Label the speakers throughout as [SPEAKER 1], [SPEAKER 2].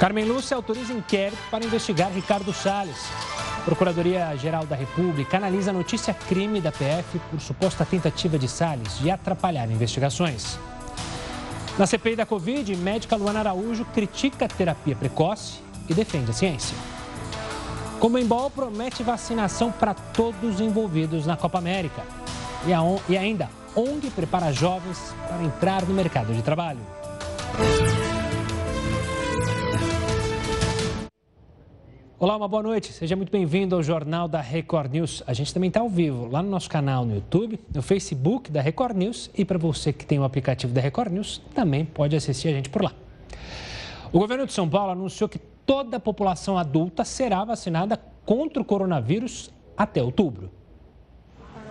[SPEAKER 1] Carmen Lúcia autoriza inquérito para investigar Ricardo Salles. Procuradoria-Geral da República analisa a notícia crime da PF por suposta tentativa de Salles de atrapalhar investigações. Na CPI da Covid, médica Luana Araújo critica a terapia precoce e defende a ciência. Comembol promete vacinação para todos os envolvidos na Copa América. E, a, e ainda, ONG prepara jovens para entrar no mercado de trabalho. Olá, uma boa noite. Seja muito bem-vindo ao Jornal da Record News. A gente também está ao vivo lá no nosso canal no YouTube, no Facebook da Record News e para você que tem o aplicativo da Record News, também pode assistir a gente por lá. O governo de São Paulo anunciou que toda a população adulta será vacinada contra o coronavírus até outubro.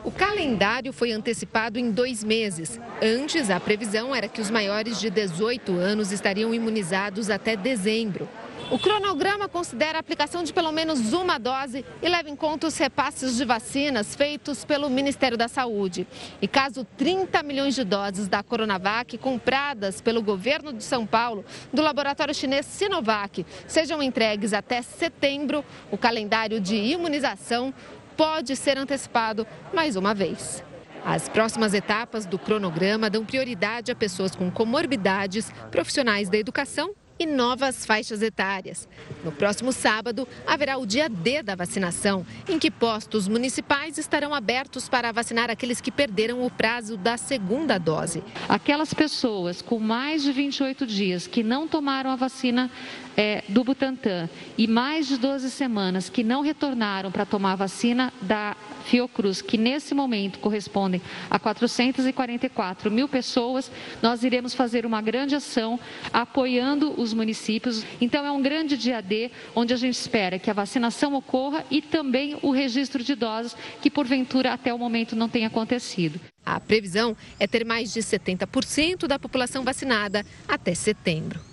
[SPEAKER 2] O calendário foi antecipado em dois meses. Antes, a previsão era que os maiores de 18 anos estariam imunizados até dezembro. O cronograma considera a aplicação de pelo menos uma dose e leva em conta os repasses de vacinas feitos pelo Ministério da Saúde. E caso 30 milhões de doses da Coronavac compradas pelo governo de São Paulo do laboratório chinês Sinovac sejam entregues até setembro, o calendário de imunização pode ser antecipado mais uma vez. As próximas etapas do cronograma dão prioridade a pessoas com comorbidades, profissionais da educação e novas faixas etárias. No próximo sábado, haverá o dia D da vacinação, em que postos municipais estarão abertos para vacinar aqueles que perderam o prazo da segunda dose.
[SPEAKER 3] Aquelas pessoas com mais de 28 dias que não tomaram a vacina é, do Butantan e mais de 12 semanas que não retornaram para tomar a vacina da Fiocruz, que nesse momento correspondem a 444 mil pessoas, nós iremos fazer uma grande ação apoiando os municípios. Então, é um grande dia D, onde a gente espera que a vacinação ocorra e também o registro de doses, que porventura até o momento não tenha acontecido.
[SPEAKER 2] A previsão é ter mais de 70% da população vacinada até setembro.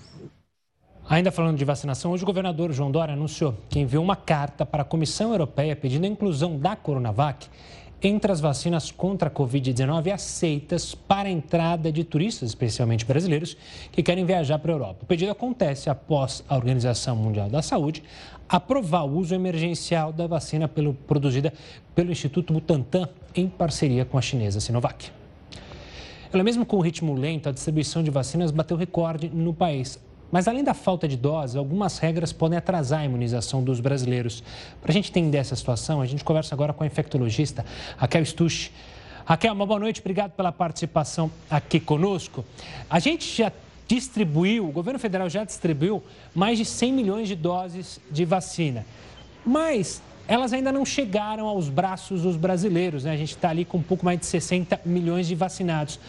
[SPEAKER 1] Ainda falando de vacinação, hoje o governador João Dória anunciou que enviou uma carta para a Comissão Europeia pedindo a inclusão da Coronavac entre as vacinas contra a Covid-19 aceitas para a entrada de turistas, especialmente brasileiros, que querem viajar para a Europa. O pedido acontece após a Organização Mundial da Saúde aprovar o uso emergencial da vacina pelo, produzida pelo Instituto Butantan em parceria com a chinesa Sinovac. Ela mesmo com o ritmo lento, a distribuição de vacinas bateu recorde no país. Mas além da falta de doses, algumas regras podem atrasar a imunização dos brasileiros. Para a gente entender essa situação, a gente conversa agora com a infectologista Raquel Stusch. Raquel, uma boa noite, obrigado pela participação aqui conosco. A gente já distribuiu, o governo federal já distribuiu mais de 100 milhões de doses de vacina. Mas elas ainda não chegaram aos braços dos brasileiros, né? A gente está ali com um pouco mais de 60 milhões de vacinados.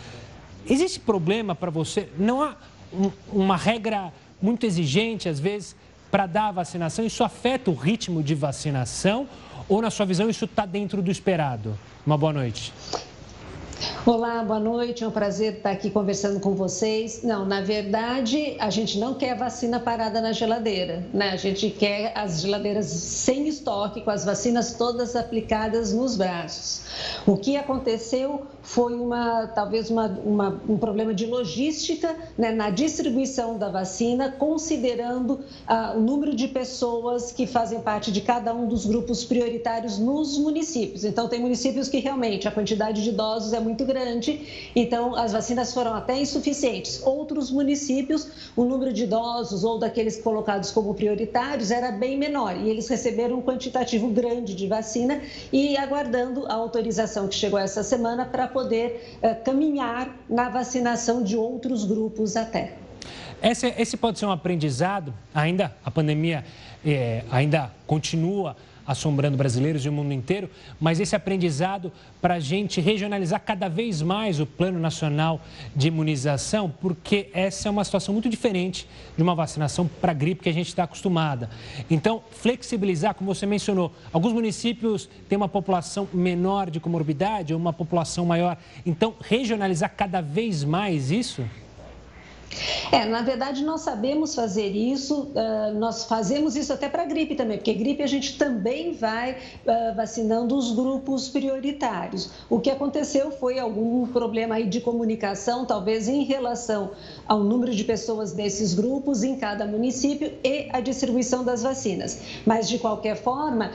[SPEAKER 1] Existe problema para você? Não há um, uma regra muito exigente, às vezes, para dar a vacinação? Isso afeta o ritmo de vacinação ou, na sua visão, isso está dentro do esperado? Uma boa noite.
[SPEAKER 4] Olá, boa noite. É um prazer estar aqui conversando com vocês. Não, na verdade, a gente não quer vacina parada na geladeira, né? A gente quer as geladeiras sem estoque, com as vacinas todas aplicadas nos braços. O que aconteceu foi uma, talvez uma, uma, um problema de logística né, na distribuição da vacina, considerando ah, o número de pessoas que fazem parte de cada um dos grupos prioritários nos municípios. Então, tem municípios que realmente a quantidade de idosos é muito grande, então as vacinas foram até insuficientes. Outros municípios, o número de idosos ou daqueles colocados como prioritários era bem menor e eles receberam um quantitativo grande de vacina e aguardando a autorização que chegou essa semana para poder uh, caminhar na vacinação de outros grupos até.
[SPEAKER 1] Esse, esse pode ser um aprendizado, ainda a pandemia é, ainda continua assombrando brasileiros e o mundo inteiro, mas esse aprendizado para a gente regionalizar cada vez mais o Plano Nacional de Imunização, porque essa é uma situação muito diferente de uma vacinação para gripe que a gente está acostumada. Então, flexibilizar, como você mencionou, alguns municípios têm uma população menor de comorbidade ou uma população maior. Então, regionalizar cada vez mais isso?
[SPEAKER 4] É, na verdade, nós sabemos fazer isso, uh, nós fazemos isso até para gripe também, porque gripe a gente também vai uh, vacinando os grupos prioritários. O que aconteceu foi algum problema aí de comunicação, talvez em relação ao número de pessoas desses grupos em cada município e a distribuição das vacinas. Mas, de qualquer forma,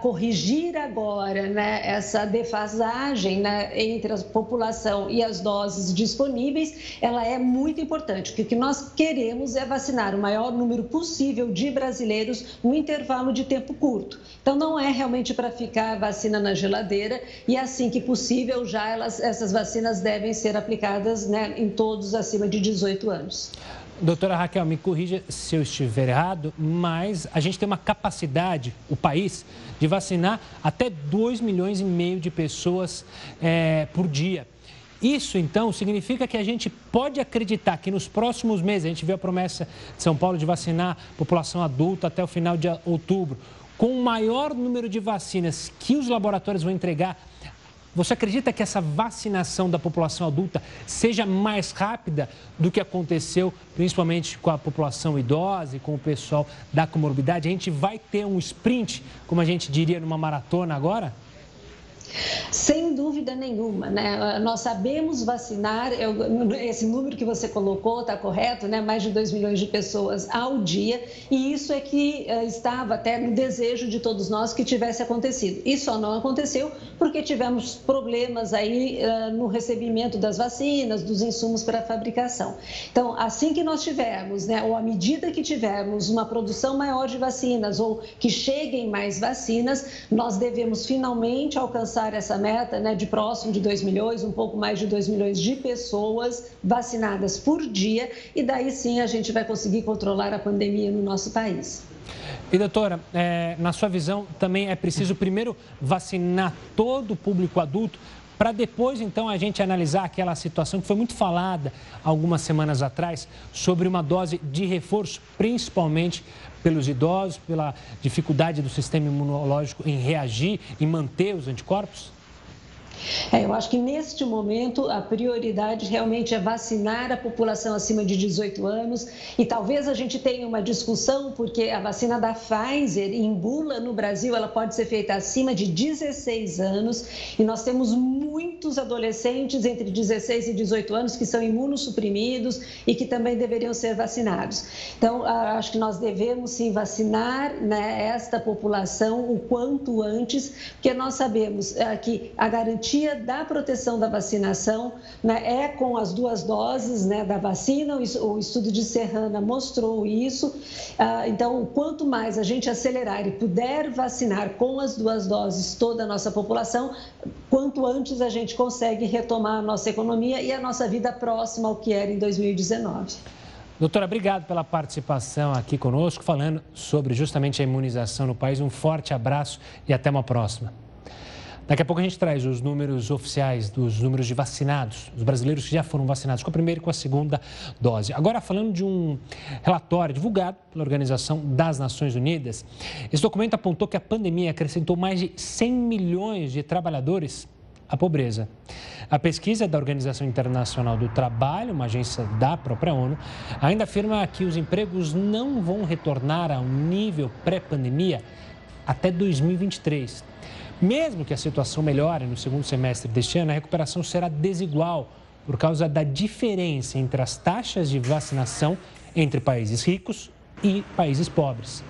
[SPEAKER 4] corrigir agora né, essa defasagem né, entre a população e as doses disponíveis, ela é muito importante, porque o que nós queremos é vacinar o maior número possível de brasileiros no intervalo de tempo curto. Então, não é realmente para ficar a vacina na geladeira e, assim que possível, já elas, essas vacinas devem ser aplicadas né, em todos acima de 18 18 anos.
[SPEAKER 1] Doutora Raquel, me corrija se eu estiver errado, mas a gente tem uma capacidade, o país, de vacinar até 2 milhões e meio de pessoas é, por dia. Isso, então, significa que a gente pode acreditar que nos próximos meses, a gente viu a promessa de São Paulo de vacinar a população adulta até o final de outubro, com o maior número de vacinas que os laboratórios vão entregar você acredita que essa vacinação da população adulta seja mais rápida do que aconteceu, principalmente com a população idosa e com o pessoal da comorbidade? A gente vai ter um sprint, como a gente diria numa maratona agora?
[SPEAKER 4] Sem dúvida nenhuma, né? Nós sabemos vacinar, esse número que você colocou está correto, né? Mais de 2 milhões de pessoas ao dia, e isso é que eh, estava até no desejo de todos nós que tivesse acontecido. E só não aconteceu porque tivemos problemas aí eh, no recebimento das vacinas, dos insumos para a fabricação. Então, assim que nós tivermos, né, ou à medida que tivermos uma produção maior de vacinas ou que cheguem mais vacinas, nós devemos finalmente alcançar alcançar essa meta né, de próximo de 2 milhões, um pouco mais de 2 milhões de pessoas vacinadas por dia, e daí sim a gente vai conseguir controlar a pandemia no nosso país.
[SPEAKER 1] E doutora, é, na sua visão, também é preciso primeiro vacinar todo o público adulto para depois então a gente analisar aquela situação que foi muito falada algumas semanas atrás sobre uma dose de reforço, principalmente pelos idosos, pela dificuldade do sistema imunológico em reagir e manter os anticorpos?
[SPEAKER 4] É, eu acho que neste momento a prioridade realmente é vacinar a população acima de 18 anos e talvez a gente tenha uma discussão porque a vacina da Pfizer em bula no Brasil ela pode ser feita acima de 16 anos e nós temos muitos adolescentes entre 16 e 18 anos que são imunossuprimidos e que também deveriam ser vacinados. Então acho que nós devemos sim vacinar né, esta população o quanto antes, porque nós sabemos é, que a garantia da proteção da vacinação né, é com as duas doses né, da vacina. O estudo de Serrana mostrou isso. Ah, então, quanto mais a gente acelerar e puder vacinar com as duas doses toda a nossa população, quanto antes a gente consegue retomar a nossa economia e a nossa vida próxima ao que era em 2019.
[SPEAKER 1] Doutora, obrigado pela participação aqui conosco, falando sobre justamente a imunização no país. Um forte abraço e até uma próxima. Daqui a pouco a gente traz os números oficiais dos números de vacinados, os brasileiros que já foram vacinados com a primeira e com a segunda dose. Agora, falando de um relatório divulgado pela Organização das Nações Unidas, esse documento apontou que a pandemia acrescentou mais de 100 milhões de trabalhadores à pobreza. A pesquisa da Organização Internacional do Trabalho, uma agência da própria ONU, ainda afirma que os empregos não vão retornar ao nível pré-pandemia até 2023. Mesmo que a situação melhore no segundo semestre deste ano, a recuperação será desigual por causa da diferença entre as taxas de vacinação entre países ricos e países pobres.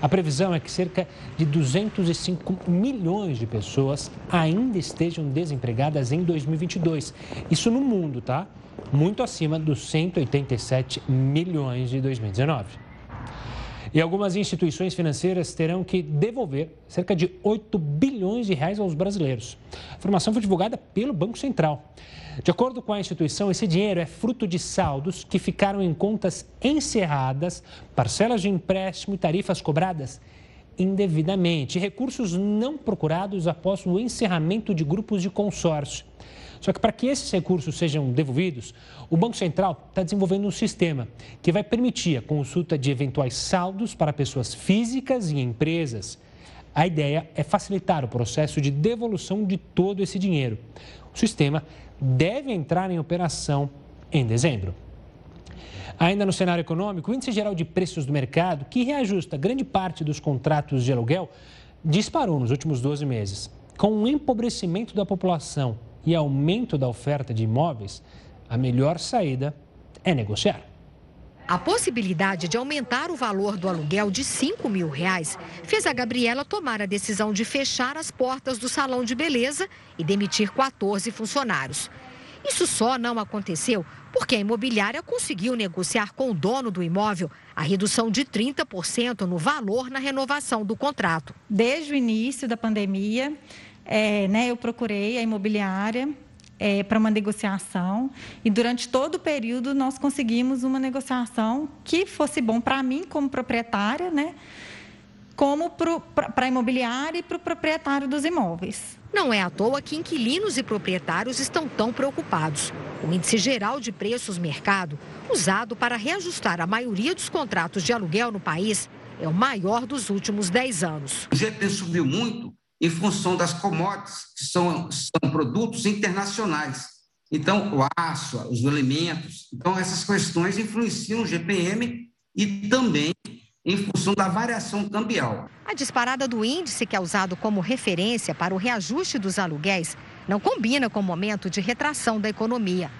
[SPEAKER 1] A previsão é que cerca de 205 milhões de pessoas ainda estejam desempregadas em 2022. Isso no mundo, tá? Muito acima dos 187 milhões de 2019. E algumas instituições financeiras terão que devolver cerca de 8 bilhões de reais aos brasileiros. A informação foi divulgada pelo Banco Central. De acordo com a instituição, esse dinheiro é fruto de saldos que ficaram em contas encerradas, parcelas de empréstimo e tarifas cobradas indevidamente, recursos não procurados após o encerramento de grupos de consórcio. Só que para que esses recursos sejam devolvidos, o Banco Central está desenvolvendo um sistema que vai permitir a consulta de eventuais saldos para pessoas físicas e empresas. A ideia é facilitar o processo de devolução de todo esse dinheiro. O sistema deve entrar em operação em dezembro. Ainda no cenário econômico, o índice geral de preços do mercado, que reajusta grande parte dos contratos de aluguel, disparou nos últimos 12 meses. Com o empobrecimento da população e aumento da oferta de imóveis, a melhor saída é negociar.
[SPEAKER 5] A possibilidade de aumentar o valor do aluguel de 5 mil reais fez a Gabriela tomar a decisão de fechar as portas do salão de beleza e demitir 14 funcionários. Isso só não aconteceu porque a imobiliária conseguiu negociar com o dono do imóvel a redução de 30% no valor na renovação do contrato.
[SPEAKER 6] Desde o início da pandemia, é, né, eu procurei a imobiliária é, para uma negociação e durante todo o período nós conseguimos uma negociação que fosse bom para mim como proprietária, né? como para a imobiliária e para o proprietário dos imóveis.
[SPEAKER 5] Não é à toa que inquilinos e proprietários estão tão preocupados. O índice geral de preços mercado, usado para reajustar a maioria dos contratos de aluguel no país, é o maior dos últimos 10 anos.
[SPEAKER 7] O GP subiu muito em função das commodities, que são, são produtos internacionais. Então, o aço, os alimentos. Então, essas questões influenciam o GPM e também em função da variação cambial.
[SPEAKER 5] A disparada do índice, que é usado como referência para o reajuste dos aluguéis, não combina com o momento de retração da economia.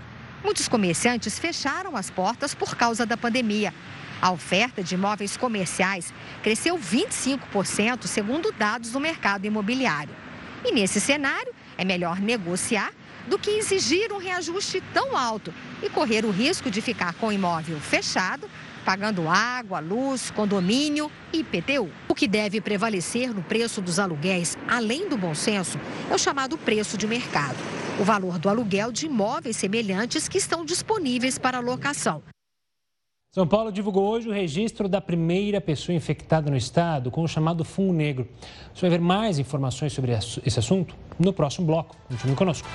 [SPEAKER 5] Muitos comerciantes fecharam as portas por causa da pandemia. A oferta de imóveis comerciais cresceu 25%, segundo dados do mercado imobiliário. E nesse cenário, é melhor negociar do que exigir um reajuste tão alto e correr o risco de ficar com o imóvel fechado, pagando água, luz, condomínio e IPTU. O que deve prevalecer no preço dos aluguéis, além do bom senso, é o chamado preço de mercado. O valor do aluguel de imóveis semelhantes que estão disponíveis para locação.
[SPEAKER 1] São Paulo divulgou hoje o registro da primeira pessoa infectada no estado com o chamado fungo negro. Você vai ver mais informações sobre esse assunto no próximo bloco. Continue conosco.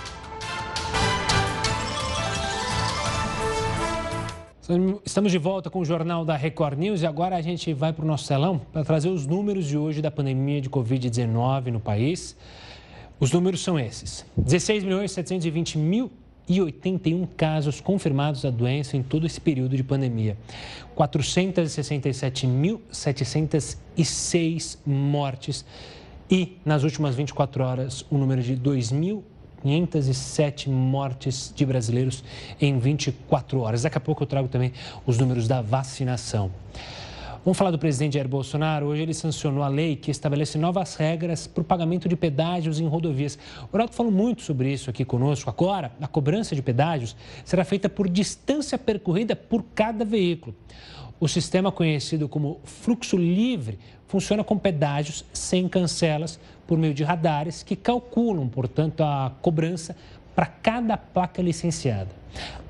[SPEAKER 1] Estamos de volta com o Jornal da Record News e agora a gente vai para o nosso salão para trazer os números de hoje da pandemia de Covid-19 no país. Os números são esses: 16 milhões 720 mil e 81 casos confirmados da doença em todo esse período de pandemia. 467.706 mortes e, nas últimas 24 horas, o número de 2.507 mortes de brasileiros em 24 horas. Daqui a pouco eu trago também os números da vacinação. Vamos falar do presidente Jair Bolsonaro. Hoje ele sancionou a lei que estabelece novas regras para o pagamento de pedágios em rodovias. O Heraldo falou muito sobre isso aqui conosco. Agora, a cobrança de pedágios será feita por distância percorrida por cada veículo. O sistema conhecido como fluxo livre funciona com pedágios sem cancelas por meio de radares que calculam, portanto, a cobrança para cada placa licenciada.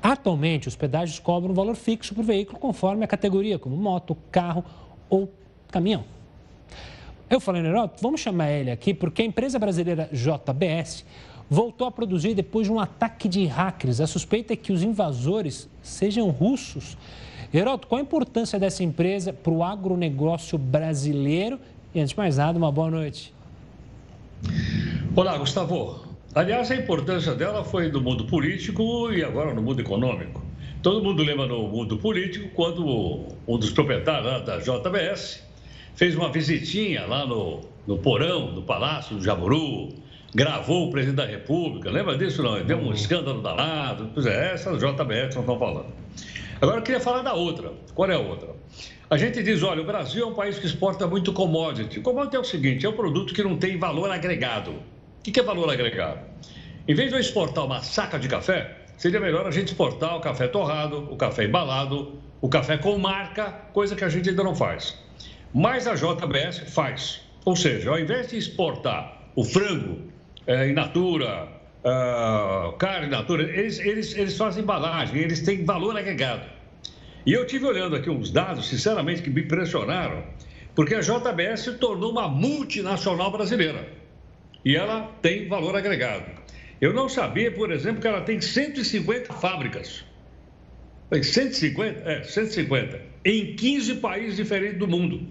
[SPEAKER 1] Atualmente, os pedágios cobram um valor fixo por veículo conforme a categoria, como moto, carro ou caminhão. Eu falei, Neroto, vamos chamar ele aqui porque a empresa brasileira JBS voltou a produzir depois de um ataque de hackers. A suspeita é que os invasores sejam russos. Heroto, qual a importância dessa empresa para o agronegócio brasileiro? E antes de mais nada, uma boa noite.
[SPEAKER 8] Olá, Gustavo. Aliás, a importância dela foi no mundo político e agora no mundo econômico. Todo mundo lembra no mundo político quando um dos proprietários da JBS fez uma visitinha lá no, no porão do Palácio do Jaburu, gravou o presidente da República. Lembra disso? Não? Deu um escândalo danado. Pois é, essa JBS não estão falando. Agora eu queria falar da outra. Qual é a outra? A gente diz, olha, o Brasil é um país que exporta muito commodity. Commodity é o seguinte, é um produto que não tem valor agregado. O que é valor agregado? Em vez de eu exportar uma saca de café, seria melhor a gente exportar o café torrado, o café embalado, o café com marca, coisa que a gente ainda não faz. Mas a JBS faz. Ou seja, ao invés de exportar o frango é, in natura, uh, carne in natura, eles, eles, eles fazem embalagem, eles têm valor agregado. E eu tive olhando aqui uns dados, sinceramente, que me impressionaram, porque a JBS se tornou uma multinacional brasileira e ela tem valor agregado. Eu não sabia, por exemplo, que ela tem 150 fábricas. Tem 150? É, 150. Em 15 países diferentes do mundo.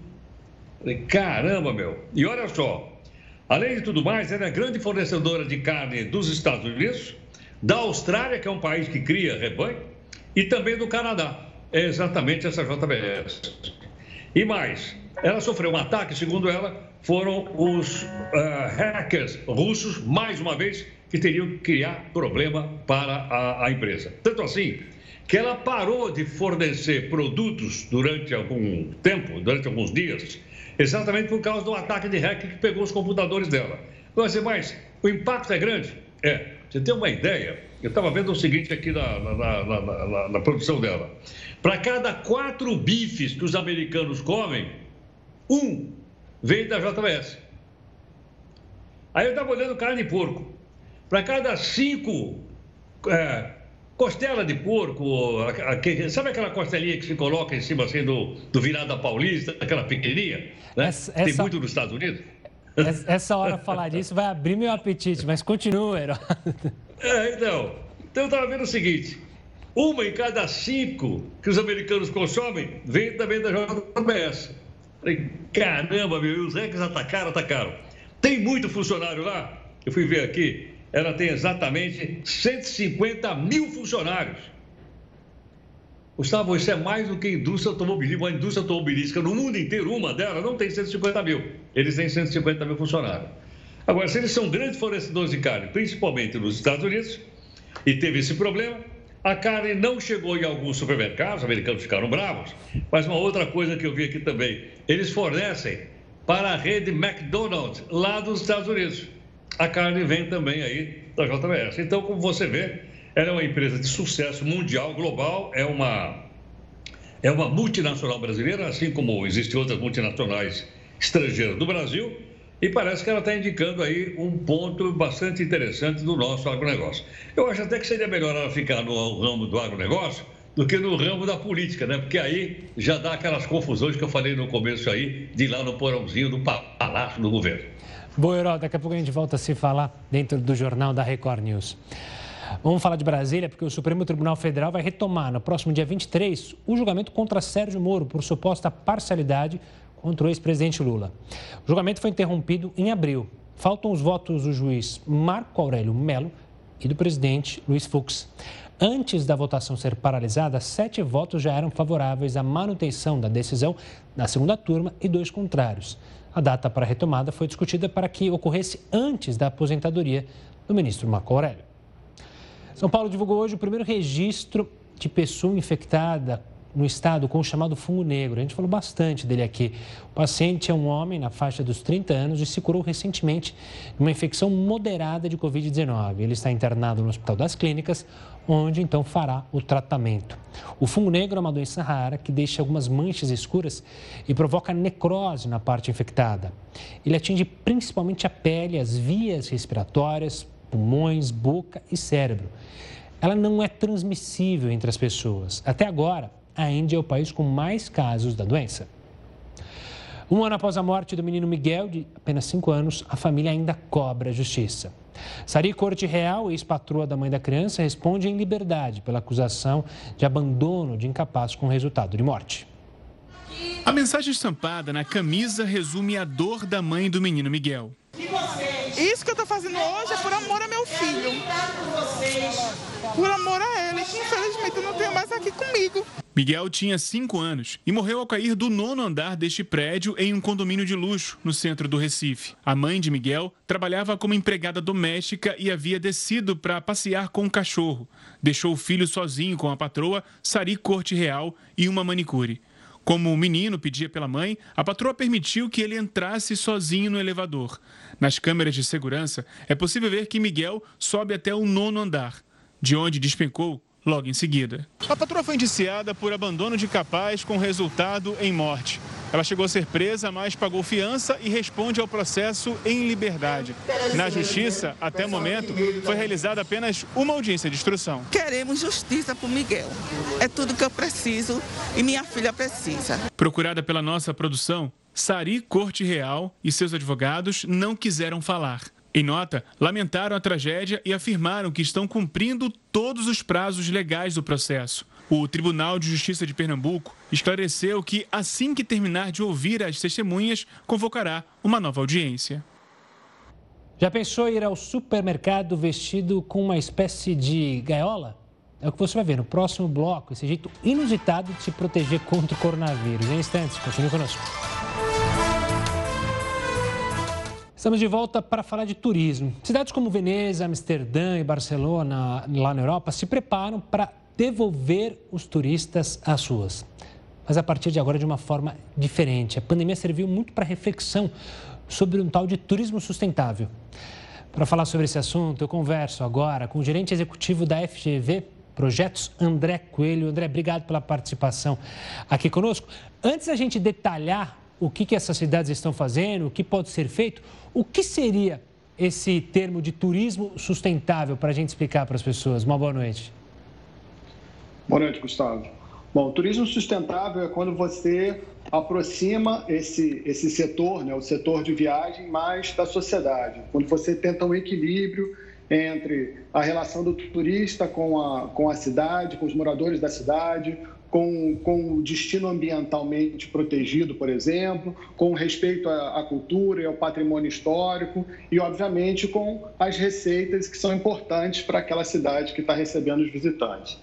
[SPEAKER 8] Falei, caramba, meu. E olha só, além de tudo mais, ela é grande fornecedora de carne dos Estados Unidos, da Austrália, que é um país que cria rebanho, e também do Canadá. é exatamente essa JBS. E mais, ela sofreu um ataque, segundo ela, foram os uh, hackers russos, mais uma vez, que teriam que criar problema para a, a empresa. Tanto assim que ela parou de fornecer produtos durante algum tempo, durante alguns dias, exatamente por causa do ataque de hacker que pegou os computadores dela. Mas, mas o impacto é grande? É. Você tem uma ideia? Eu estava vendo o seguinte aqui na, na, na, na produção dela. Para cada quatro bifes que os americanos comem, um vem da JBS. Aí eu estava olhando carne de porco. Para cada cinco é, costela de porco, sabe aquela costelinha que se coloca em cima assim, do, do virada paulista, aquela pequenininha? Né? Essa, Tem essa... muito nos Estados Unidos.
[SPEAKER 1] Essa hora falar disso vai abrir meu apetite, mas continua, Herói.
[SPEAKER 8] É, então. Então eu estava vendo o seguinte: uma em cada cinco que os americanos consomem vem também da JBS. Falei, caramba, meu, os recs atacaram, atacaram. Tem muito funcionário lá? Eu fui ver aqui, ela tem exatamente 150 mil funcionários. Gustavo, isso é mais do que a indústria automobilística. Uma indústria automobilística no mundo inteiro, uma delas, não tem 150 mil. Eles têm 150 mil funcionários. Agora, se eles são grandes fornecedores de carne, principalmente nos Estados Unidos, e teve esse problema, a carne não chegou em alguns supermercados, os americanos ficaram bravos, mas uma outra coisa que eu vi aqui também, eles fornecem para a rede McDonald's lá dos Estados Unidos. A carne vem também aí da JBS. Então, como você vê, ela é uma empresa de sucesso mundial, global, é uma, é uma multinacional brasileira, assim como existem outras multinacionais estrangeiras do Brasil, e parece que ela está indicando aí um ponto bastante interessante do nosso agronegócio. Eu acho até que seria melhor ela ficar no ramo do agronegócio do que no ramo da política, né? Porque aí já dá aquelas confusões que eu falei no começo aí, de lá no porãozinho do palácio do governo.
[SPEAKER 1] Boa, Herói, daqui a pouco a gente volta a se falar dentro do jornal da Record News. Vamos falar de Brasília, porque o Supremo Tribunal Federal vai retomar no próximo dia 23 o julgamento contra Sérgio Moro por suposta parcialidade contra o ex-presidente Lula. O julgamento foi interrompido em abril. Faltam os votos do juiz Marco Aurélio Melo e do presidente Luiz Fux. Antes da votação ser paralisada, sete votos já eram favoráveis à manutenção da decisão na segunda turma e dois contrários. A data para a retomada foi discutida para que ocorresse antes da aposentadoria do ministro Marco Aurélio. São Paulo divulgou hoje o primeiro registro de pessoa infectada no estado com o chamado fungo negro. A gente falou bastante dele aqui. O paciente é um homem na faixa dos 30 anos e se curou recentemente de uma infecção moderada de Covid-19. Ele está internado no Hospital das Clínicas, onde então fará o tratamento. O fungo negro é uma doença rara que deixa algumas manchas escuras e provoca necrose na parte infectada. Ele atinge principalmente a pele, as vias respiratórias, pulmões, boca e cérebro. Ela não é transmissível entre as pessoas. Até agora, a Índia é o país com mais casos da doença. Um ano após a morte do menino Miguel, de apenas 5 anos, a família ainda cobra justiça. Sari Corte Real, ex-patroa da mãe da criança, responde em liberdade pela acusação de abandono de incapaz com resultado de morte.
[SPEAKER 9] A mensagem estampada na camisa resume a dor da mãe do menino Miguel.
[SPEAKER 10] Isso que eu estou fazendo hoje é por amor a meu filho. Por amor a ele, que infelizmente eu não tenho mais aqui comigo.
[SPEAKER 9] Miguel tinha 5 anos e morreu ao cair do nono andar deste prédio em um condomínio de luxo no centro do Recife. A mãe de Miguel trabalhava como empregada doméstica e havia descido para passear com o um cachorro. Deixou o filho sozinho com a patroa, Sari Corte Real e uma manicure. Como o menino pedia pela mãe, a patroa permitiu que ele entrasse sozinho no elevador. Nas câmeras de segurança, é possível ver que Miguel sobe até o nono andar, de onde despencou logo em seguida. A patroa foi indiciada por abandono de capaz com resultado em morte. Ela chegou a ser presa, mas pagou fiança e responde ao processo em liberdade. Na justiça, até o momento, foi realizada apenas uma audiência de instrução.
[SPEAKER 10] Queremos justiça para o Miguel. É tudo que eu preciso e minha filha precisa.
[SPEAKER 9] Procurada pela nossa produção, Sari Corte Real e seus advogados não quiseram falar. Em nota, lamentaram a tragédia e afirmaram que estão cumprindo todos os prazos legais do processo. O Tribunal de Justiça de Pernambuco esclareceu que, assim que terminar de ouvir as testemunhas, convocará uma nova audiência.
[SPEAKER 1] Já pensou ir ao supermercado vestido com uma espécie de gaiola? É o que você vai ver no próximo bloco, esse jeito inusitado de se proteger contra o coronavírus. Em instantes, continue conosco. Estamos de volta para falar de turismo. Cidades como Veneza, Amsterdã e Barcelona, lá na Europa, se preparam para devolver os turistas às ruas. Mas a partir de agora, de uma forma diferente. A pandemia serviu muito para reflexão sobre um tal de turismo sustentável. Para falar sobre esse assunto, eu converso agora com o gerente executivo da FGV Projetos, André Coelho. André, obrigado pela participação aqui conosco. Antes da gente detalhar o que, que essas cidades estão fazendo, o que pode ser feito, o que seria esse termo de turismo sustentável para a gente explicar para as pessoas? Uma boa noite.
[SPEAKER 11] Boa noite, Gustavo. Bom, turismo sustentável é quando você aproxima esse, esse setor, né, o setor de viagem, mais da sociedade. Quando você tenta um equilíbrio entre a relação do turista com a, com a cidade, com os moradores da cidade, com, com o destino ambientalmente protegido, por exemplo, com respeito à, à cultura e ao patrimônio histórico e, obviamente, com as receitas que são importantes para aquela cidade que está recebendo os visitantes.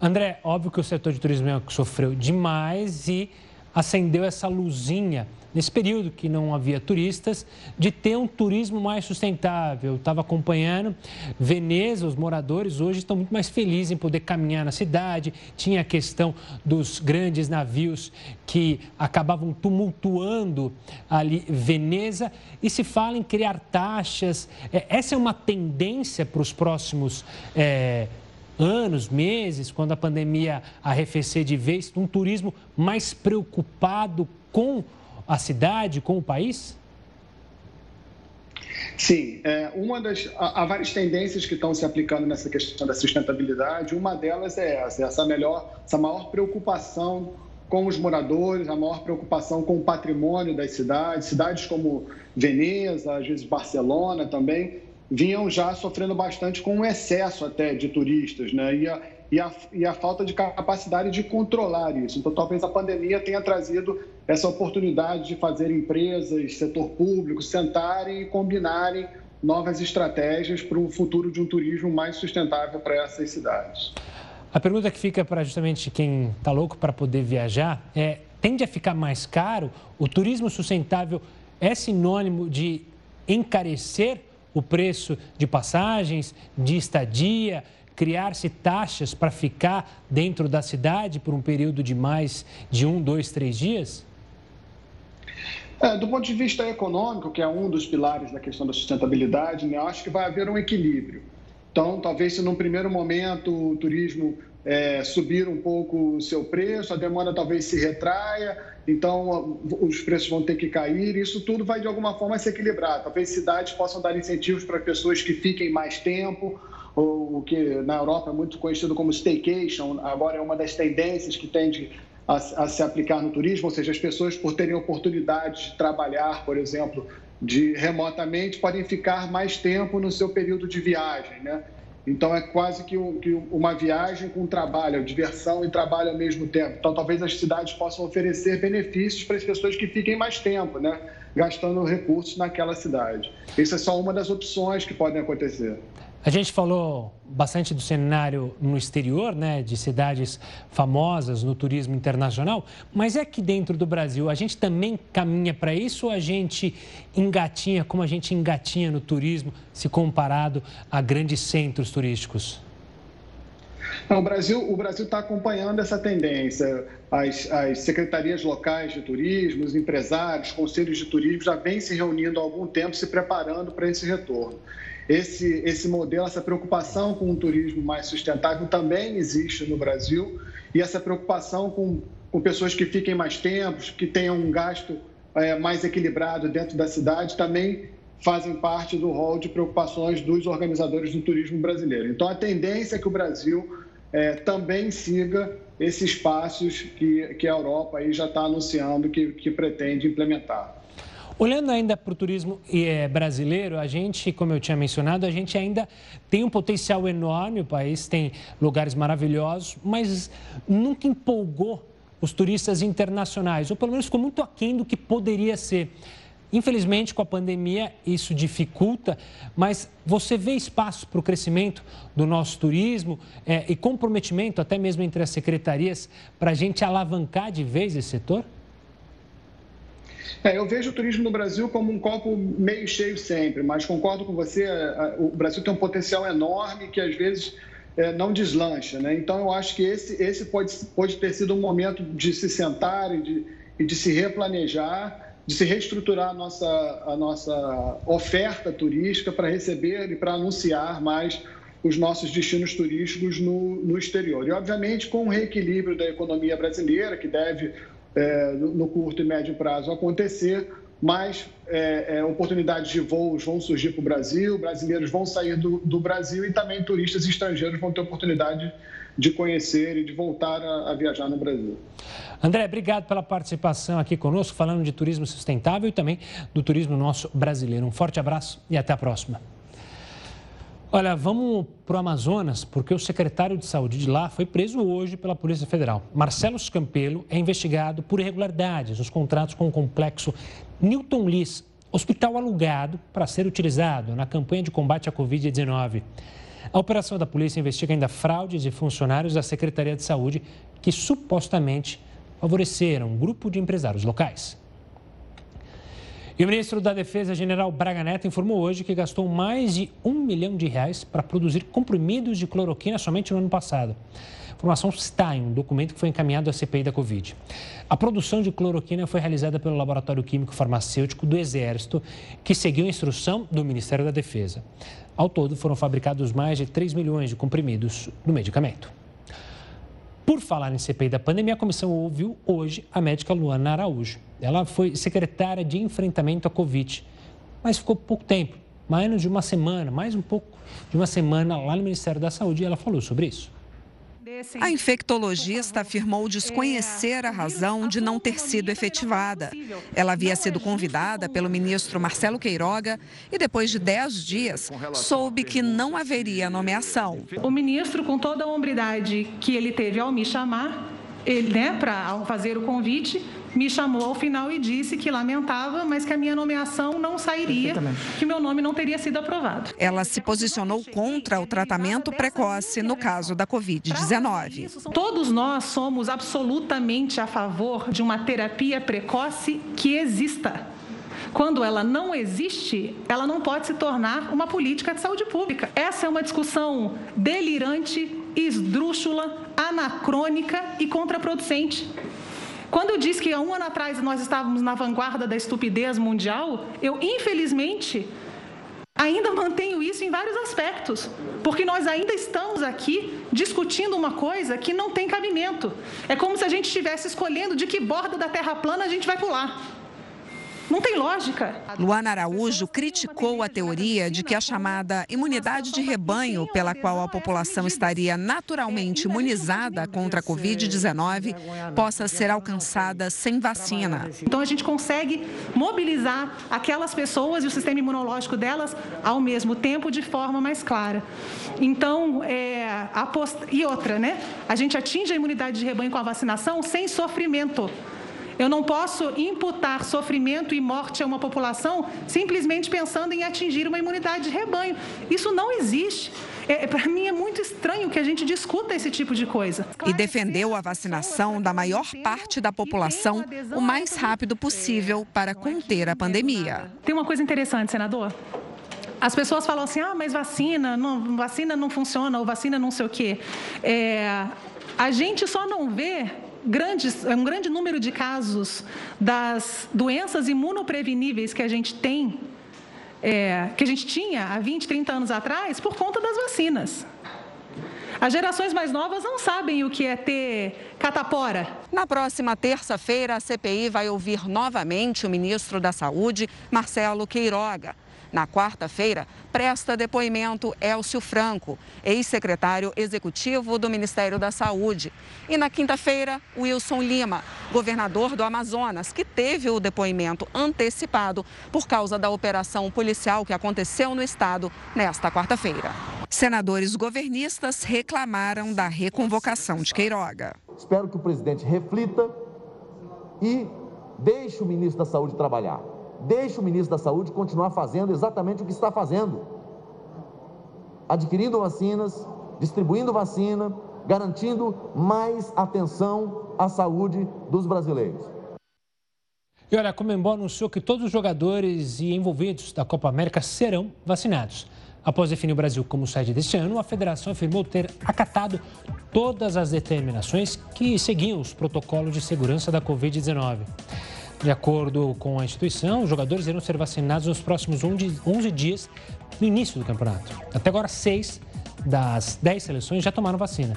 [SPEAKER 1] André, óbvio que o setor de turismo é sofreu demais e acendeu essa luzinha nesse período que não havia turistas, de ter um turismo mais sustentável. Estava acompanhando Veneza, os moradores hoje estão muito mais felizes em poder caminhar na cidade. Tinha a questão dos grandes navios que acabavam tumultuando ali Veneza e se fala em criar taxas. É, essa é uma tendência para os próximos é, anos, meses, quando a pandemia arrefecer de vez, um turismo mais preocupado com a cidade, com o país?
[SPEAKER 11] Sim, é, uma das, há várias tendências que estão se aplicando nessa questão da sustentabilidade. Uma delas é essa, essa melhor, essa maior preocupação com os moradores, a maior preocupação com o patrimônio das cidades. Cidades como Veneza, às vezes Barcelona também, vinham já sofrendo bastante com o excesso até de turistas, né? E a, e a, e a falta de capacidade de controlar isso. Então, talvez a pandemia tenha trazido essa oportunidade de fazer empresas, setor público, sentarem e combinarem novas estratégias para o futuro de um turismo mais sustentável para essas cidades.
[SPEAKER 1] A pergunta que fica para justamente quem está louco para poder viajar é: tende a ficar mais caro? O turismo sustentável é sinônimo de encarecer o preço de passagens, de estadia, criar-se taxas para ficar dentro da cidade por um período de mais de um, dois, três dias?
[SPEAKER 11] É, do ponto de vista econômico, que é um dos pilares da questão da sustentabilidade, né, eu acho que vai haver um equilíbrio. Então, talvez se num primeiro momento o turismo é, subir um pouco o seu preço, a demanda talvez se retraia, então os preços vão ter que cair. Isso tudo vai de alguma forma se equilibrar. Talvez cidades possam dar incentivos para pessoas que fiquem mais tempo, o que na Europa é muito conhecido como staycation, agora é uma das tendências que tende a, a, se aplicar no turismo, ou seja, as pessoas, por terem oportunidade de trabalhar, por exemplo, de remotamente, podem ficar mais tempo no seu período de viagem, né? Então, é quase que, um, que uma viagem com trabalho, diversão e trabalho ao mesmo tempo. Então, talvez as cidades possam oferecer benefícios para as pessoas que fiquem mais tempo, né? Gastando recursos naquela cidade. Isso é só uma das opções que podem acontecer.
[SPEAKER 1] A gente falou bastante do cenário no exterior, né, de cidades famosas no turismo internacional, mas é que dentro do Brasil a gente também caminha para isso ou a gente engatinha como a gente engatinha no turismo se comparado a grandes centros turísticos?
[SPEAKER 11] Não, o Brasil o Brasil está acompanhando essa tendência. As, as, secretarias locais de turismo, os empresários, conselhos de turismo já vêm se reunindo há algum tempo, se preparando para esse retorno esse, esse modelo, essa preocupação com um turismo mais sustentável também existe no Brasil e essa preocupação com, com pessoas que fiquem mais tempo, que tenham um gasto é, mais equilibrado dentro da cidade também fazem parte do rol de preocupações dos organizadores do turismo brasileiro. Então, a tendência é que o Brasil é, também siga esses passos que, que a Europa aí já está anunciando que, que pretende implementar.
[SPEAKER 1] Olhando ainda para o turismo é, brasileiro, a gente, como eu tinha mencionado, a gente ainda tem um potencial enorme, o país tem lugares maravilhosos, mas nunca empolgou os turistas internacionais, ou pelo menos ficou muito aquém do que poderia ser. Infelizmente, com a pandemia, isso dificulta, mas você vê espaço para o crescimento do nosso turismo é, e comprometimento, até mesmo entre as secretarias, para a gente alavancar de vez esse setor?
[SPEAKER 11] É, eu vejo o turismo no Brasil como um copo meio cheio sempre, mas concordo com você, o Brasil tem um potencial enorme que às vezes é, não deslancha. Né? Então, eu acho que esse, esse pode, pode ter sido um momento de se sentar e de, e de se replanejar de se reestruturar a nossa, a nossa oferta turística para receber e para anunciar mais os nossos destinos turísticos no, no exterior. E, obviamente, com o reequilíbrio da economia brasileira, que deve, é, no curto e médio prazo, acontecer, mais é, é, oportunidades de voos vão surgir para o Brasil, brasileiros vão sair do, do, Brasil e também turistas estrangeiros vão ter oportunidade de conhecer e de voltar a, a viajar no Brasil.
[SPEAKER 1] André, obrigado pela participação aqui conosco, falando de turismo sustentável e também do turismo nosso brasileiro. Um forte abraço e até a próxima. Olha, vamos para o Amazonas, porque o secretário de saúde de lá foi preso hoje pela Polícia Federal. Marcelo Scampelo é investigado por irregularidades nos contratos com o complexo Newton Liss, hospital alugado para ser utilizado na campanha de combate à Covid-19. A operação da polícia investiga ainda fraudes de funcionários da Secretaria de Saúde que supostamente favoreceram um grupo de empresários locais. E o ministro da Defesa, general Braga Neto, informou hoje que gastou mais de um milhão de reais para produzir comprimidos de cloroquina somente no ano passado. A informação está em um documento que foi encaminhado à CPI da Covid. A produção de cloroquina foi realizada pelo Laboratório Químico Farmacêutico do Exército, que seguiu a instrução do Ministério da Defesa. Ao todo, foram fabricados mais de 3 milhões de comprimidos do medicamento. Por falar em CPI da pandemia, a comissão ouviu hoje a médica Luana Araújo. Ela foi secretária de enfrentamento à Covid, mas ficou pouco tempo, menos de uma semana, mais um pouco de uma semana lá no Ministério da Saúde, e ela falou sobre isso.
[SPEAKER 12] A infectologista afirmou desconhecer a razão de não ter sido efetivada. Ela havia sido convidada pelo ministro Marcelo Queiroga e, depois de 10 dias, soube que não haveria nomeação.
[SPEAKER 13] O ministro, com toda a hombridade que ele teve ao me chamar, ele, né, para fazer o convite, me chamou ao final e disse que lamentava, mas que a minha nomeação não sairia, que meu nome não teria sido aprovado.
[SPEAKER 12] Ela se posicionou contra o tratamento precoce no caso da Covid-19.
[SPEAKER 13] Todos nós somos absolutamente a favor de uma terapia precoce que exista. Quando ela não existe, ela não pode se tornar uma política de saúde pública. Essa é uma discussão delirante, esdrúxula, anacrônica e contraproducente. Quando eu disse que há um ano atrás nós estávamos na vanguarda da estupidez mundial, eu, infelizmente, ainda mantenho isso em vários aspectos, porque nós ainda estamos aqui discutindo uma coisa que não tem cabimento. É como se a gente estivesse escolhendo de que borda da terra plana a gente vai pular. Não tem lógica.
[SPEAKER 12] Luana Araújo criticou a teoria de que a chamada imunidade de rebanho, pela qual a população estaria naturalmente imunizada contra a Covid-19, possa ser alcançada sem vacina.
[SPEAKER 13] Então a gente consegue mobilizar aquelas pessoas e o sistema imunológico delas ao mesmo tempo de forma mais clara. Então, é, post... e outra, né? A gente atinge a imunidade de rebanho com a vacinação sem sofrimento. Eu não posso imputar sofrimento e morte a uma população simplesmente pensando em atingir uma imunidade de rebanho. Isso não existe. É, é Para mim é muito estranho que a gente discuta esse tipo de coisa.
[SPEAKER 12] E defendeu a vacinação da maior parte da população o mais rápido possível para conter a pandemia.
[SPEAKER 13] Tem uma coisa interessante, senador. As pessoas falam assim, ah, mas vacina, não, vacina não funciona, ou vacina não sei o quê. É, a gente só não vê grandes, um grande número de casos das doenças imunopreveníveis que a gente tem, é, que a gente tinha há 20, 30 anos atrás, por conta das vacinas. As gerações mais novas não sabem o que é ter catapora.
[SPEAKER 12] Na próxima terça-feira, a CPI vai ouvir novamente o ministro da Saúde, Marcelo Queiroga. Na quarta-feira, presta depoimento Elcio Franco, ex-secretário executivo do Ministério da Saúde. E na quinta-feira, Wilson Lima, governador do Amazonas, que teve o depoimento antecipado por causa da operação policial que aconteceu no estado nesta quarta-feira. Senadores governistas reclamaram da reconvocação de Queiroga.
[SPEAKER 14] Espero que o presidente reflita e deixe o ministro da Saúde trabalhar. Deixe o ministro da Saúde continuar fazendo exatamente o que está fazendo: adquirindo vacinas, distribuindo vacina, garantindo mais atenção à saúde dos brasileiros.
[SPEAKER 1] E olha, a Comembol anunciou que todos os jogadores e envolvidos da Copa América serão vacinados. Após definir o Brasil como sede deste ano, a federação afirmou ter acatado todas as determinações que seguiam os protocolos de segurança da Covid-19. De acordo com a instituição, os jogadores irão ser vacinados nos próximos 11 dias no início do campeonato. Até agora, seis das dez seleções já tomaram vacina.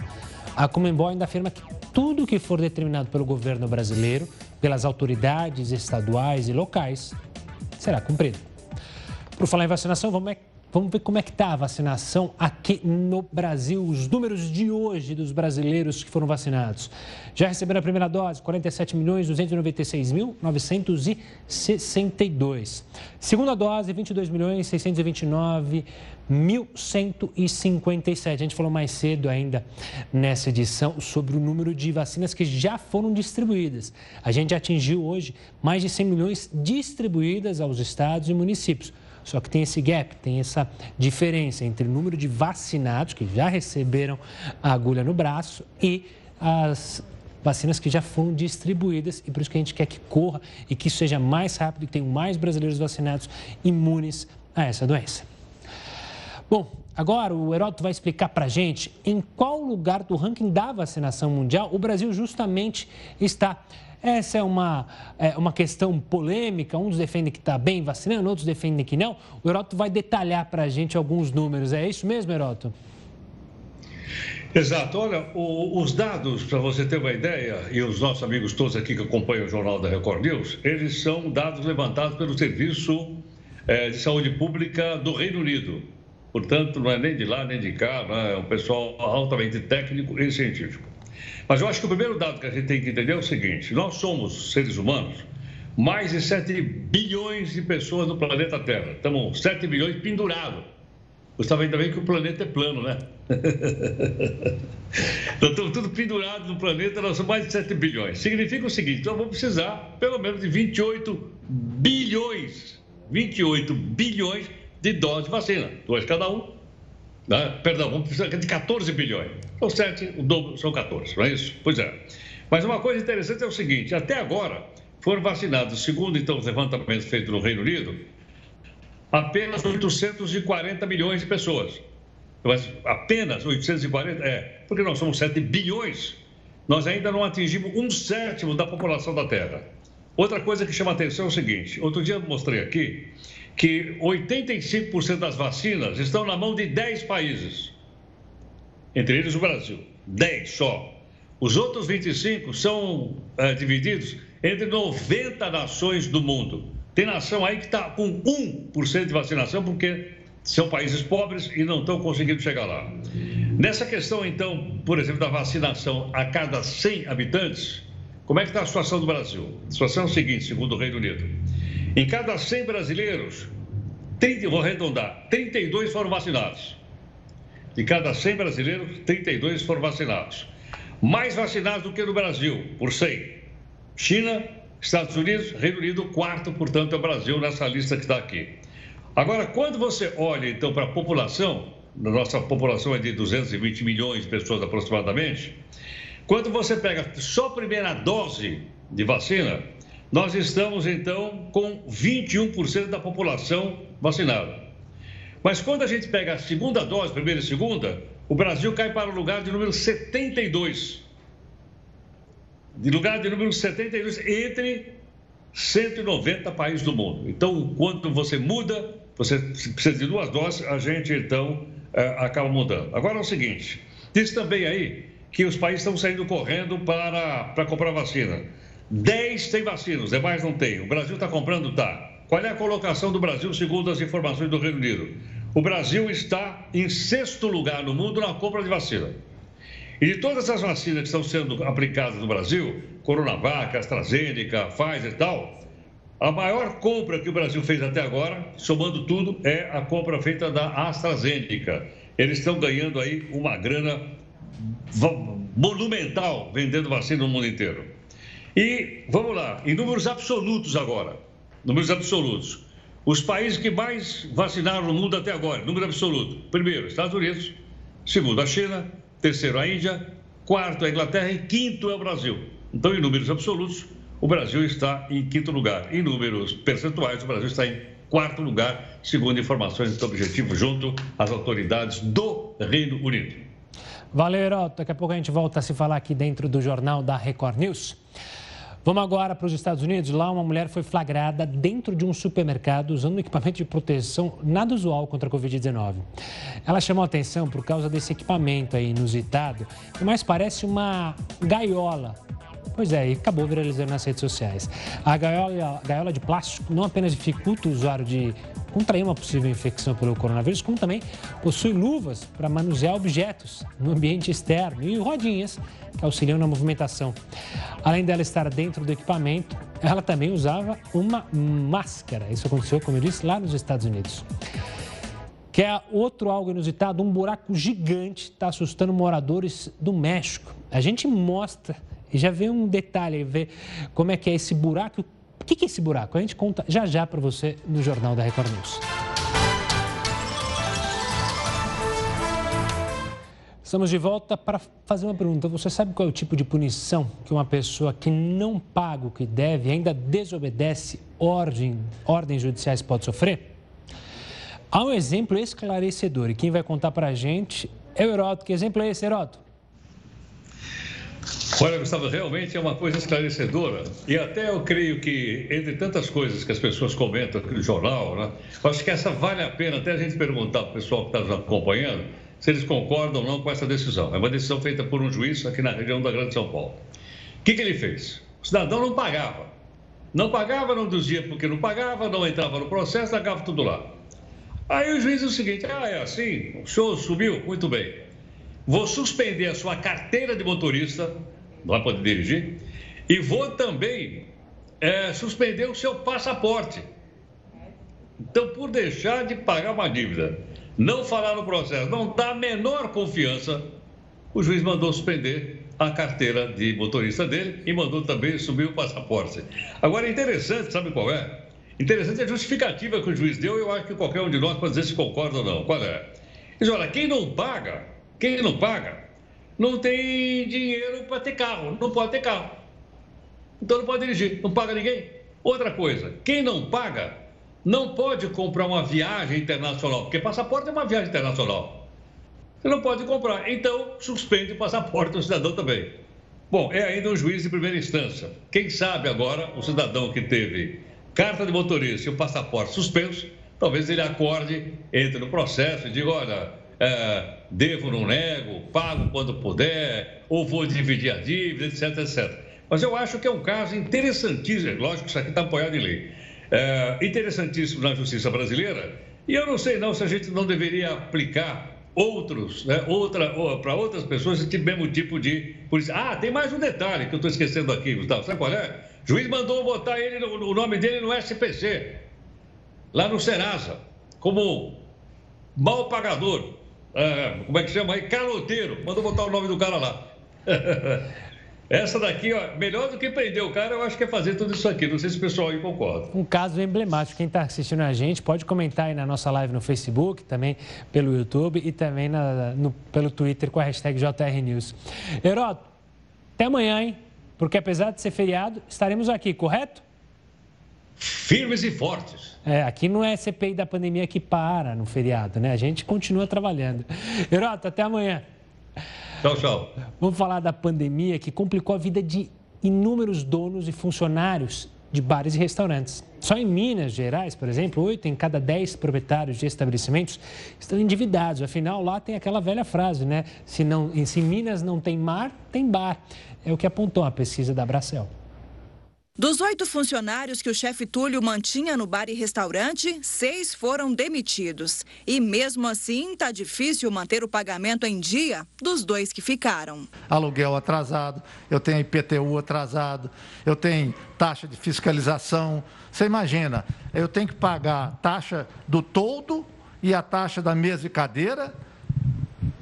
[SPEAKER 1] A Comembol ainda afirma que tudo que for determinado pelo governo brasileiro, pelas autoridades estaduais e locais, será cumprido. Por falar em vacinação, vamos Vamos ver como é que está a vacinação aqui no Brasil, os números de hoje dos brasileiros que foram vacinados. Já receberam a primeira dose, 47 milhões 296 mil 962. Segunda dose, 22 milhões 629 1.157. A gente falou mais cedo ainda nessa edição sobre o número de vacinas que já foram distribuídas. A gente atingiu hoje mais de 100 milhões distribuídas aos estados e municípios. Só que tem esse gap, tem essa diferença entre o número de vacinados que já receberam a agulha no braço e as vacinas que já foram distribuídas e por isso que a gente quer que corra e que isso seja mais rápido e que tenham mais brasileiros vacinados imunes a essa doença. Bom, agora o Heródoto vai explicar para a gente em qual lugar do ranking da vacinação mundial o Brasil justamente está. Essa é uma, é uma questão polêmica. Uns defendem que está bem vacinando, outros defendem que não. O Heroto vai detalhar para a gente alguns números. É isso mesmo, Heroto?
[SPEAKER 8] Exato. Olha, o, os dados, para você ter uma ideia, e os nossos amigos todos aqui que acompanham o Jornal da Record News, eles são dados levantados pelo Serviço é, de Saúde Pública do Reino Unido. Portanto, não é nem de lá nem de cá, é? é um pessoal altamente técnico e científico. Mas eu acho que o primeiro dado que a gente tem que entender é o seguinte: nós somos seres humanos, mais de 7 bilhões de pessoas no planeta Terra. Estamos 7 bilhões pendurados. Gustavo, ainda bem que o planeta é plano, né? então, estamos tudo pendurados no planeta, nós somos mais de 7 bilhões. Significa o seguinte: nós vamos precisar pelo menos de 28 bilhões, 28 bilhões de doses de vacina, duas cada um, né? Perdão, vamos precisar de 14 bilhões. São 7, o dobro são 14, não é isso? Pois é. Mas uma coisa interessante é o seguinte: até agora foram vacinados, segundo então os levantamentos feitos no Reino Unido, apenas 840 milhões de pessoas. Mas apenas 840? É, porque nós somos 7 bilhões. Nós ainda não atingimos um sétimo da população da Terra. Outra coisa que chama atenção é o seguinte: outro dia eu mostrei aqui que 85% das vacinas estão na mão de 10 países, entre eles o Brasil. 10 só. Os outros 25 são é, divididos entre 90 nações do mundo. Tem nação aí que está com 1% de vacinação porque são países pobres e não estão conseguindo chegar lá. Nessa questão, então, por exemplo, da vacinação a cada 100 habitantes, como é que está a situação do Brasil? A situação é a seguinte, segundo o Reino Unido. Em cada 100 brasileiros, 30, vou arredondar, 32 foram vacinados. De cada 100 brasileiros, 32 foram vacinados. Mais vacinados do que no Brasil, por 100. China, Estados Unidos, Reino Unido, quarto, portanto, é o Brasil nessa lista que está aqui. Agora, quando você olha, então, para a população, nossa população é de 220 milhões de pessoas aproximadamente, quando você pega só a primeira dose de vacina, nós estamos então com 21% da população vacinada. Mas quando a gente pega a segunda dose, primeira e segunda, o Brasil cai para o lugar de número 72. De lugar de número 72 entre 190 países do mundo. Então, quando você muda, você precisa de duas doses, a gente então é, acaba mudando. Agora é o seguinte: diz também aí que os países estão saindo correndo para, para comprar vacina. 10 tem vacina, os demais não tem. O Brasil está comprando? Tá. Qual é a colocação do Brasil segundo as informações do Reino Unido? O Brasil está em sexto lugar no mundo na compra de vacina. E de todas as vacinas que estão sendo aplicadas no Brasil, Coronavac, AstraZeneca, Pfizer e tal, a maior compra que o Brasil fez até agora, somando tudo, é a compra feita da AstraZeneca. Eles estão ganhando aí uma grana monumental vendendo vacina no mundo inteiro. E vamos lá, em números absolutos agora. números absolutos. Os países que mais vacinaram no mundo até agora, número absoluto. Primeiro, Estados Unidos. Segundo, a China. Terceiro, a Índia. Quarto, a Inglaterra. E quinto é o Brasil. Então, em números absolutos, o Brasil está em quinto lugar. Em números percentuais, o Brasil está em quarto lugar, segundo informações do objetivo, junto às autoridades do Reino Unido.
[SPEAKER 1] Valeu, Heroto. Daqui a pouco a gente volta a se falar aqui dentro do jornal da Record News. Vamos agora para os Estados Unidos. Lá, uma mulher foi flagrada dentro de um supermercado usando um equipamento de proteção nada usual contra a Covid-19. Ela chamou atenção por causa desse equipamento aí inusitado, que mais parece uma gaiola Pois é, e acabou viralizando nas redes sociais. A gaiola, gaiola de plástico não apenas dificulta o usuário de contrair uma possível infecção pelo coronavírus, como também possui luvas para manusear objetos no ambiente externo e rodinhas que auxiliam na movimentação. Além dela estar dentro do equipamento, ela também usava uma máscara. Isso aconteceu, como eu disse, lá nos Estados Unidos. Que é outro algo inusitado, um buraco gigante está assustando moradores do México. A gente mostra e já vê um detalhe, vê como é que é esse buraco. O que é esse buraco? A gente conta já já para você no Jornal da Record News. Estamos de volta para fazer uma pergunta. Você sabe qual é o tipo de punição que uma pessoa que não paga o que deve ainda desobedece ordem, ordens judiciais pode sofrer? Há um exemplo esclarecedor e quem vai contar para a gente é o Heroto. Que exemplo é esse, Heroto?
[SPEAKER 8] Olha, Gustavo, realmente é uma coisa esclarecedora. E até eu creio que, entre tantas coisas que as pessoas comentam aqui no jornal, né, acho que essa vale a pena até a gente perguntar para o pessoal que está nos acompanhando se eles concordam ou não com essa decisão. É uma decisão feita por um juiz aqui na região da Grande São Paulo. O que, que ele fez? O cidadão não pagava. Não pagava, não dizia porque não pagava, não entrava no processo, largava tudo lá. Aí o juiz diz o seguinte: ah, é assim, o senhor subiu? Muito bem. Vou suspender a sua carteira de motorista não vai poder dirigir. E vou também é, suspender o seu passaporte. Então, por deixar de pagar uma dívida, não falar no processo, não dar a menor confiança, o juiz mandou suspender a carteira de motorista dele e mandou também subir o passaporte. Agora, interessante, sabe qual é? Interessante a justificativa que o juiz deu, eu acho que qualquer um de nós pode dizer se concorda ou não. Qual é? Diz, olha, quem não paga, quem não paga, não tem dinheiro para ter carro, não pode ter carro. Então não pode dirigir, não paga ninguém. Outra coisa, quem não paga não pode comprar uma viagem internacional, porque passaporte é uma viagem internacional. Você não pode comprar, então suspende o passaporte do cidadão também. Bom, é ainda um juiz de primeira instância. Quem sabe agora o cidadão que teve carta de motorista e o passaporte suspenso, talvez ele acorde, entre no processo e diga: olha, é, devo, não nego, pago quando puder, ou vou dividir a dívida, etc, etc. Mas eu acho que é um caso interessantíssimo, lógico que isso aqui está apoiado em lei, é, interessantíssimo na justiça brasileira, e eu não sei não se a gente não deveria aplicar outros, né, outra, para outras pessoas esse mesmo tipo de polícia. Ah, tem mais um detalhe que eu estou esquecendo aqui, Gustavo, sabe qual é? O juiz mandou botar ele, o nome dele no SPC, lá no Serasa, como mal pagador. É, como é que chama aí? Caloteiro. Mandou botar o nome do cara lá. Essa daqui, ó, melhor do que prender o cara, eu acho que é fazer tudo isso aqui. Não sei se o pessoal aí concorda.
[SPEAKER 1] Um caso emblemático. Quem está assistindo a gente pode comentar aí na nossa live no Facebook, também pelo YouTube e também na, no, pelo Twitter com a hashtag JRNews. Heroto, até amanhã, hein? Porque apesar de ser feriado, estaremos aqui, correto?
[SPEAKER 8] Firmes e fortes.
[SPEAKER 1] É, aqui não é CPI da pandemia que para no feriado, né? A gente continua trabalhando. Herota, até amanhã.
[SPEAKER 8] Tchau, tchau.
[SPEAKER 1] Vamos falar da pandemia que complicou a vida de inúmeros donos e funcionários de bares e restaurantes. Só em Minas Gerais, por exemplo, oito em cada dez proprietários de estabelecimentos estão endividados. Afinal, lá tem aquela velha frase, né? Se, não, se Minas não tem mar, tem bar. É o que apontou a pesquisa da Bracel.
[SPEAKER 15] Dos oito funcionários que o chefe Túlio mantinha no bar e restaurante, seis foram demitidos. E mesmo assim, está difícil manter o pagamento em dia dos dois que ficaram.
[SPEAKER 16] Aluguel atrasado, eu tenho IPTU atrasado, eu tenho taxa de fiscalização. Você imagina, eu tenho que pagar taxa do todo e a taxa da mesa e cadeira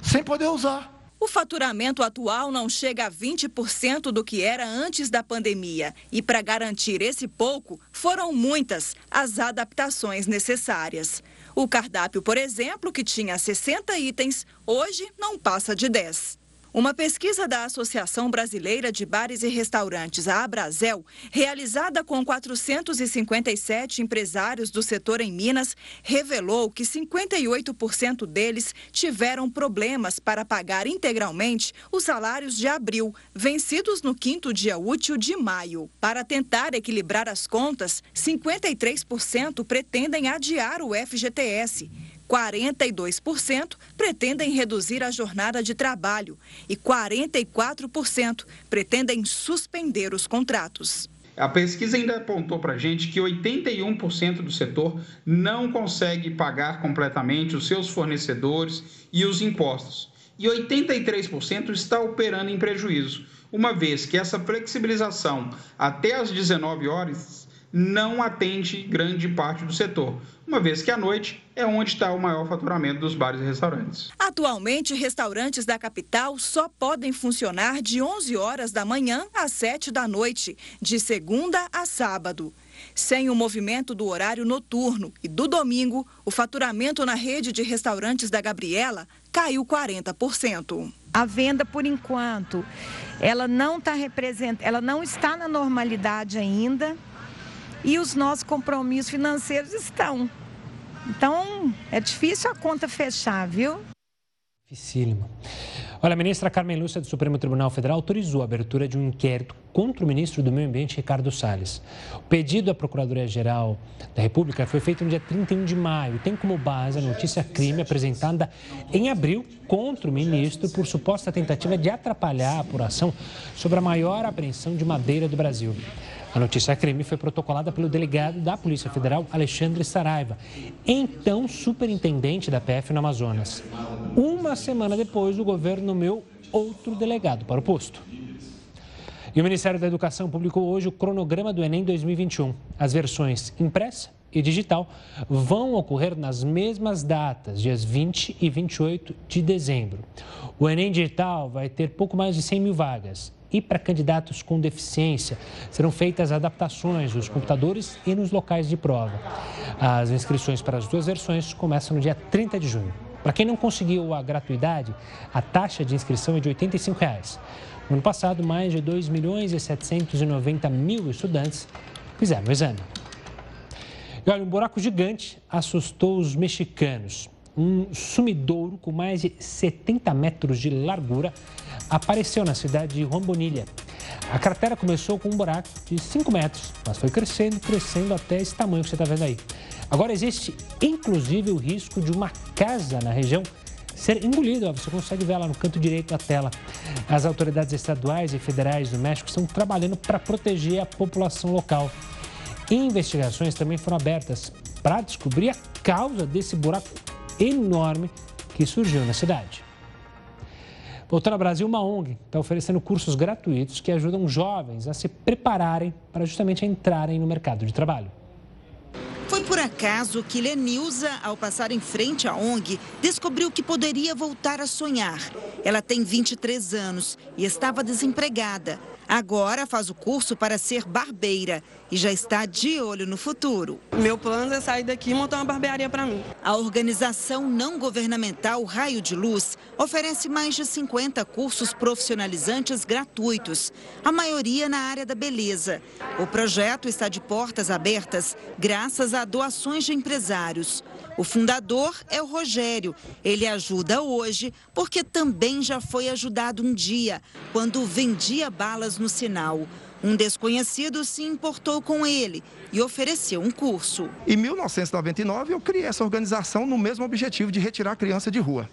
[SPEAKER 16] sem poder usar.
[SPEAKER 15] O faturamento atual não chega a 20% do que era antes da pandemia. E para garantir esse pouco, foram muitas as adaptações necessárias. O cardápio, por exemplo, que tinha 60 itens, hoje não passa de 10. Uma pesquisa da Associação Brasileira de Bares e Restaurantes, a Abrazel, realizada com 457 empresários do setor em Minas, revelou que 58% deles tiveram problemas para pagar integralmente os salários de abril, vencidos no quinto dia útil de maio. Para tentar equilibrar as contas, 53% pretendem adiar o FGTS. 42% pretendem reduzir a jornada de trabalho e 44% pretendem suspender os contratos.
[SPEAKER 17] A pesquisa ainda apontou para a gente que 81% do setor não consegue pagar completamente os seus fornecedores e os impostos. E 83% está operando em prejuízo, uma vez que essa flexibilização até às 19 horas não atende grande parte do setor, uma vez que à noite é onde está o maior faturamento dos bares e restaurantes.
[SPEAKER 15] Atualmente, restaurantes da capital só podem funcionar de 11 horas da manhã às 7 da noite, de segunda a sábado. Sem o movimento do horário noturno e do domingo, o faturamento na rede de restaurantes da Gabriela caiu 40%.
[SPEAKER 18] A venda, por enquanto, ela não, tá represent... ela não está na normalidade ainda e os nossos compromissos financeiros estão. Então, é difícil a conta fechar, viu?
[SPEAKER 1] Dificílimo. Olha, a ministra Carmen Lúcia do Supremo Tribunal Federal autorizou a abertura de um inquérito contra o ministro do Meio Ambiente, Ricardo Salles. O pedido à Procuradoria-Geral da República foi feito no dia 31 de maio. Tem como base a notícia crime apresentada em abril contra o ministro por suposta tentativa de atrapalhar a apuração sobre a maior apreensão de madeira do Brasil. A notícia crime foi protocolada pelo delegado da Polícia Federal, Alexandre Saraiva, então superintendente da PF no Amazonas. Uma semana depois, o governo nomeou outro delegado para o posto. E o Ministério da Educação publicou hoje o cronograma do Enem 2021. As versões impressa e digital vão ocorrer nas mesmas datas, dias 20 e 28 de dezembro. O Enem Digital vai ter pouco mais de 100 mil vagas e para candidatos com deficiência. Serão feitas adaptações nos computadores e nos locais de prova. As inscrições para as duas versões começam no dia 30 de junho. Para quem não conseguiu a gratuidade, a taxa de inscrição é de 85 reais. No ano passado, mais de 2 milhões e 790 mil estudantes fizeram o exame. E olha, um buraco gigante assustou os mexicanos. Um sumidouro com mais de 70 metros de largura apareceu na cidade de Juan Bonilha. A cratera começou com um buraco de 5 metros, mas foi crescendo, crescendo até esse tamanho que você está vendo aí. Agora existe inclusive o risco de uma casa na região ser engolida. Você consegue ver lá no canto direito da tela. As autoridades estaduais e federais do México estão trabalhando para proteger a população local. Investigações também foram abertas para descobrir a causa desse buraco enorme que surgiu na cidade. Voltando ao Brasil, uma ONG está oferecendo cursos gratuitos que ajudam jovens a se prepararem para justamente entrarem no mercado de trabalho.
[SPEAKER 19] Foi por acaso que Lenilza, ao passar em frente à ONG, descobriu que poderia voltar a sonhar. Ela tem 23 anos e estava desempregada. Agora faz o curso para ser barbeira e já está de olho no futuro.
[SPEAKER 20] Meu plano é sair daqui e montar uma barbearia para mim.
[SPEAKER 19] A organização não governamental Raio de Luz oferece mais de 50 cursos profissionalizantes gratuitos, a maioria na área da beleza. O projeto está de portas abertas graças a doações de empresários. O fundador é o Rogério. Ele ajuda hoje porque também já foi ajudado um dia, quando vendia balas no sinal. Um desconhecido se importou com ele e ofereceu um curso.
[SPEAKER 21] Em 1999, eu criei essa organização no mesmo objetivo de retirar a criança de rua.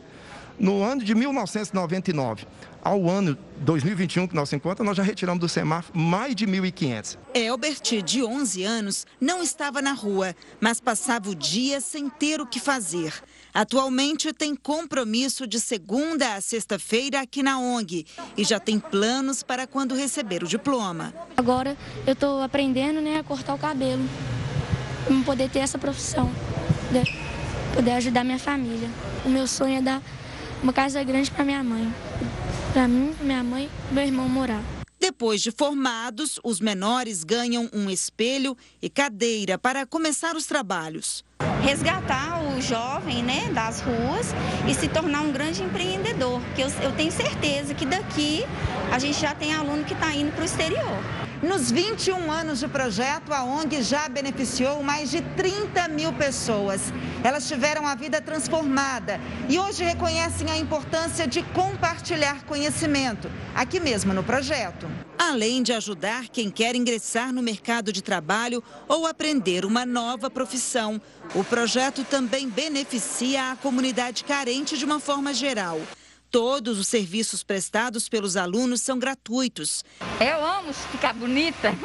[SPEAKER 21] No ano de 1999 ao ano 2021 que nós se encontra, nós já retiramos do semáforo mais de 1.500.
[SPEAKER 19] Elbert, de 11 anos, não estava na rua, mas passava o dia sem ter o que fazer. Atualmente tem compromisso de segunda a sexta-feira aqui na ONG e já tem planos para quando receber o diploma.
[SPEAKER 22] Agora eu estou aprendendo né, a cortar o cabelo, para poder ter essa profissão, poder ajudar minha família. O meu sonho é dar uma casa grande para minha mãe. Para mim, minha mãe e meu irmão morar.
[SPEAKER 19] Depois de formados, os menores ganham um espelho e cadeira para começar os trabalhos.
[SPEAKER 23] Resgatar o jovem né, das ruas e se tornar um grande empreendedor, que eu, eu tenho certeza que daqui a gente já tem aluno que está indo para o exterior.
[SPEAKER 19] Nos 21 anos de projeto, a ONG já beneficiou mais de 30 mil pessoas. Elas tiveram a vida transformada e hoje reconhecem a importância de compartilhar conhecimento, aqui mesmo no projeto. Além de ajudar quem quer ingressar no mercado de trabalho ou aprender uma nova profissão, o projeto também beneficia a comunidade carente de uma forma geral. Todos os serviços prestados pelos alunos são gratuitos.
[SPEAKER 23] Eu amo ficar bonita.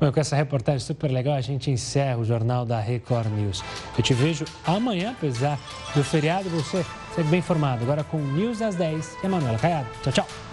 [SPEAKER 1] Bom, com essa reportagem super legal, a gente encerra o Jornal da Record News. Eu te vejo amanhã, apesar do feriado, você segue bem informado. Agora com News às 10 e a Manuela Caiado. Tchau, tchau.